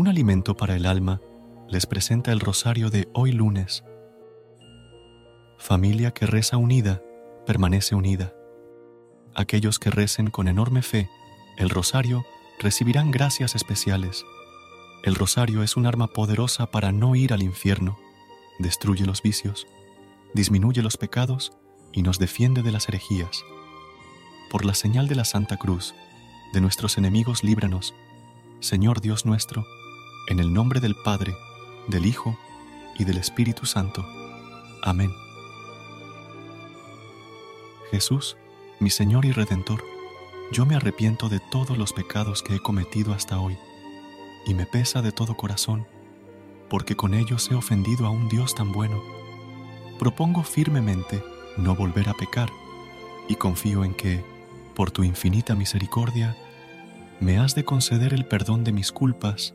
Un alimento para el alma les presenta el rosario de hoy lunes. Familia que reza unida, permanece unida. Aquellos que recen con enorme fe el rosario recibirán gracias especiales. El rosario es un arma poderosa para no ir al infierno, destruye los vicios, disminuye los pecados y nos defiende de las herejías. Por la señal de la Santa Cruz, de nuestros enemigos líbranos, Señor Dios nuestro, en el nombre del Padre, del Hijo y del Espíritu Santo. Amén. Jesús, mi Señor y Redentor, yo me arrepiento de todos los pecados que he cometido hasta hoy, y me pesa de todo corazón, porque con ellos he ofendido a un Dios tan bueno. Propongo firmemente no volver a pecar, y confío en que, por tu infinita misericordia, me has de conceder el perdón de mis culpas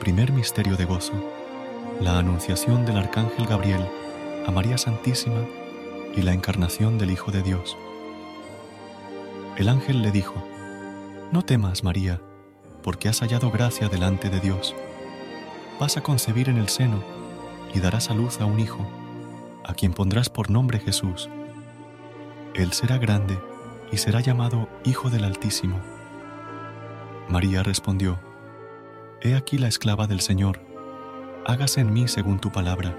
Primer misterio de gozo. La anunciación del Arcángel Gabriel a María Santísima y la encarnación del Hijo de Dios. El ángel le dijo, No temas, María, porque has hallado gracia delante de Dios. Vas a concebir en el seno y darás a luz a un hijo, a quien pondrás por nombre Jesús. Él será grande y será llamado Hijo del Altísimo. María respondió, He aquí la esclava del Señor, hágase en mí según tu palabra.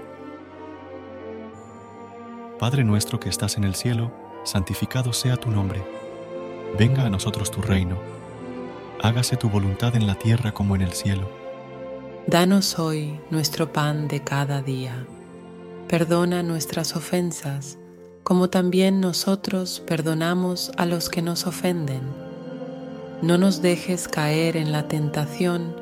Padre nuestro que estás en el cielo, santificado sea tu nombre. Venga a nosotros tu reino. Hágase tu voluntad en la tierra como en el cielo. Danos hoy nuestro pan de cada día. Perdona nuestras ofensas, como también nosotros perdonamos a los que nos ofenden. No nos dejes caer en la tentación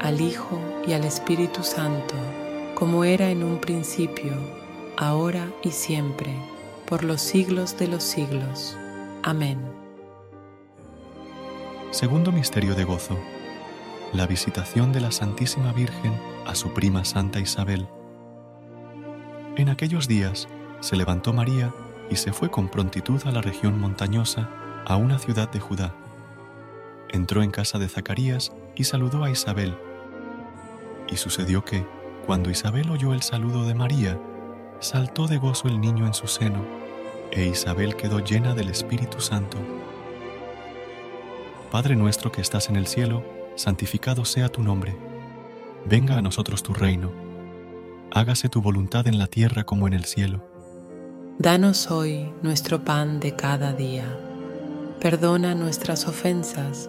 al Hijo y al Espíritu Santo, como era en un principio, ahora y siempre, por los siglos de los siglos. Amén. Segundo Misterio de Gozo. La visitación de la Santísima Virgen a su prima Santa Isabel. En aquellos días se levantó María y se fue con prontitud a la región montañosa, a una ciudad de Judá entró en casa de Zacarías y saludó a Isabel. Y sucedió que, cuando Isabel oyó el saludo de María, saltó de gozo el niño en su seno, e Isabel quedó llena del Espíritu Santo. Padre nuestro que estás en el cielo, santificado sea tu nombre. Venga a nosotros tu reino. Hágase tu voluntad en la tierra como en el cielo. Danos hoy nuestro pan de cada día. Perdona nuestras ofensas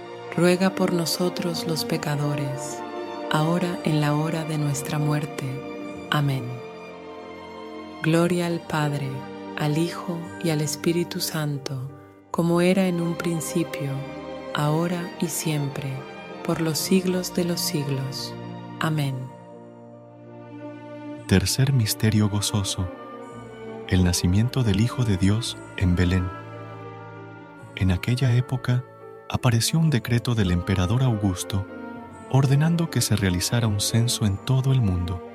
ruega por nosotros los pecadores, ahora en la hora de nuestra muerte. Amén. Gloria al Padre al Hijo y al Espíritu Santo, como era en un principio, ahora y siempre, por los siglos de los siglos. Amén. Tercer Misterio Gozoso. El nacimiento del Hijo de Dios en Belén. En aquella época apareció un decreto del emperador Augusto ordenando que se realizara un censo en todo el mundo.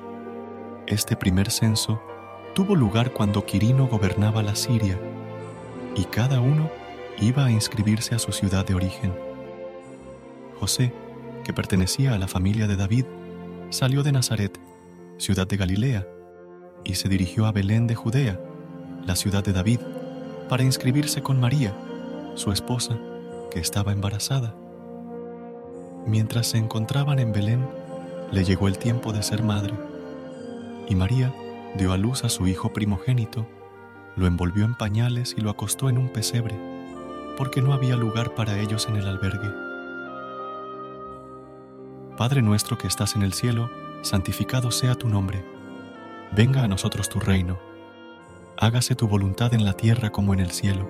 Este primer censo tuvo lugar cuando Quirino gobernaba la Siria, y cada uno iba a inscribirse a su ciudad de origen. José, que pertenecía a la familia de David, salió de Nazaret, ciudad de Galilea, y se dirigió a Belén de Judea, la ciudad de David, para inscribirse con María, su esposa, que estaba embarazada. Mientras se encontraban en Belén, le llegó el tiempo de ser madre, y María dio a luz a su hijo primogénito, lo envolvió en pañales y lo acostó en un pesebre, porque no había lugar para ellos en el albergue. Padre nuestro que estás en el cielo, santificado sea tu nombre. Venga a nosotros tu reino. Hágase tu voluntad en la tierra como en el cielo.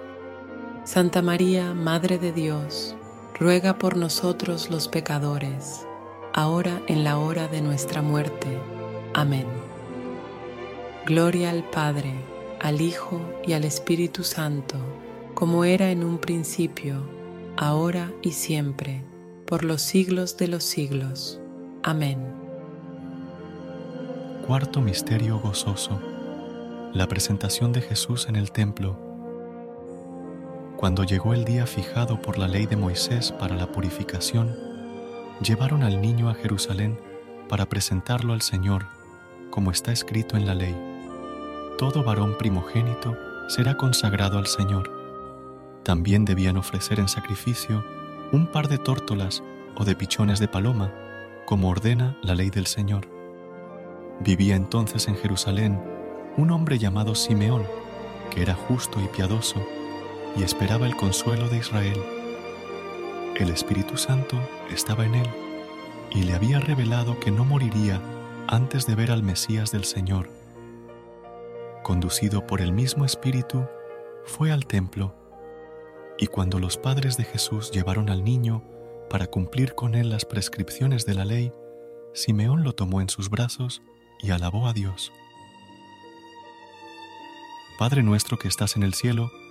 Santa María, Madre de Dios, ruega por nosotros los pecadores, ahora en la hora de nuestra muerte. Amén. Gloria al Padre, al Hijo y al Espíritu Santo, como era en un principio, ahora y siempre, por los siglos de los siglos. Amén. Cuarto Misterio Gozoso. La presentación de Jesús en el templo cuando llegó el día fijado por la ley de Moisés para la purificación, llevaron al niño a Jerusalén para presentarlo al Señor, como está escrito en la ley. Todo varón primogénito será consagrado al Señor. También debían ofrecer en sacrificio un par de tórtolas o de pichones de paloma, como ordena la ley del Señor. Vivía entonces en Jerusalén un hombre llamado Simeón, que era justo y piadoso, y esperaba el consuelo de Israel. El Espíritu Santo estaba en él y le había revelado que no moriría antes de ver al Mesías del Señor. Conducido por el mismo Espíritu, fue al templo y cuando los padres de Jesús llevaron al niño para cumplir con él las prescripciones de la ley, Simeón lo tomó en sus brazos y alabó a Dios. Padre nuestro que estás en el cielo,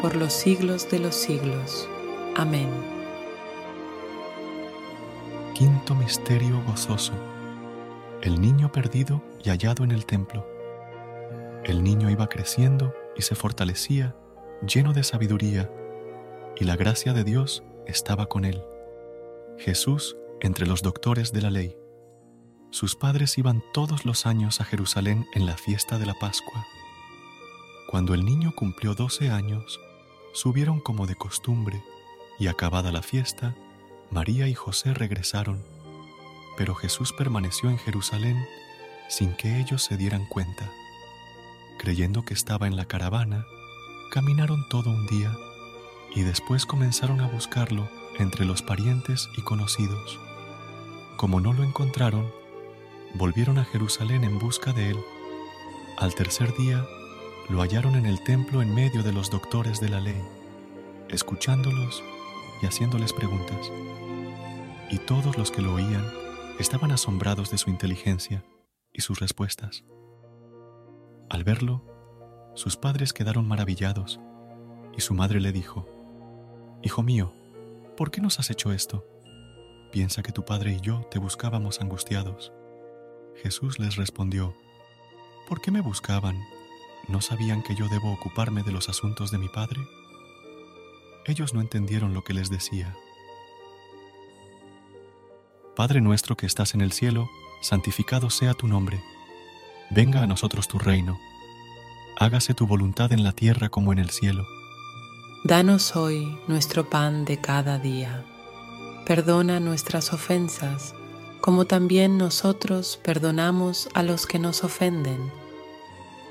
por los siglos de los siglos. Amén. Quinto Misterio Gozoso. El niño perdido y hallado en el templo. El niño iba creciendo y se fortalecía, lleno de sabiduría y la gracia de Dios estaba con él. Jesús entre los doctores de la ley. Sus padres iban todos los años a Jerusalén en la fiesta de la Pascua. Cuando el niño cumplió doce años, subieron como de costumbre, y acabada la fiesta, María y José regresaron, pero Jesús permaneció en Jerusalén sin que ellos se dieran cuenta. Creyendo que estaba en la caravana, caminaron todo un día y después comenzaron a buscarlo entre los parientes y conocidos. Como no lo encontraron, volvieron a Jerusalén en busca de él. Al tercer día, lo hallaron en el templo en medio de los doctores de la ley, escuchándolos y haciéndoles preguntas. Y todos los que lo oían estaban asombrados de su inteligencia y sus respuestas. Al verlo, sus padres quedaron maravillados y su madre le dijo, Hijo mío, ¿por qué nos has hecho esto? Piensa que tu padre y yo te buscábamos angustiados. Jesús les respondió, ¿por qué me buscaban? ¿No sabían que yo debo ocuparme de los asuntos de mi padre? Ellos no entendieron lo que les decía. Padre nuestro que estás en el cielo, santificado sea tu nombre. Venga a nosotros tu reino. Hágase tu voluntad en la tierra como en el cielo. Danos hoy nuestro pan de cada día. Perdona nuestras ofensas, como también nosotros perdonamos a los que nos ofenden.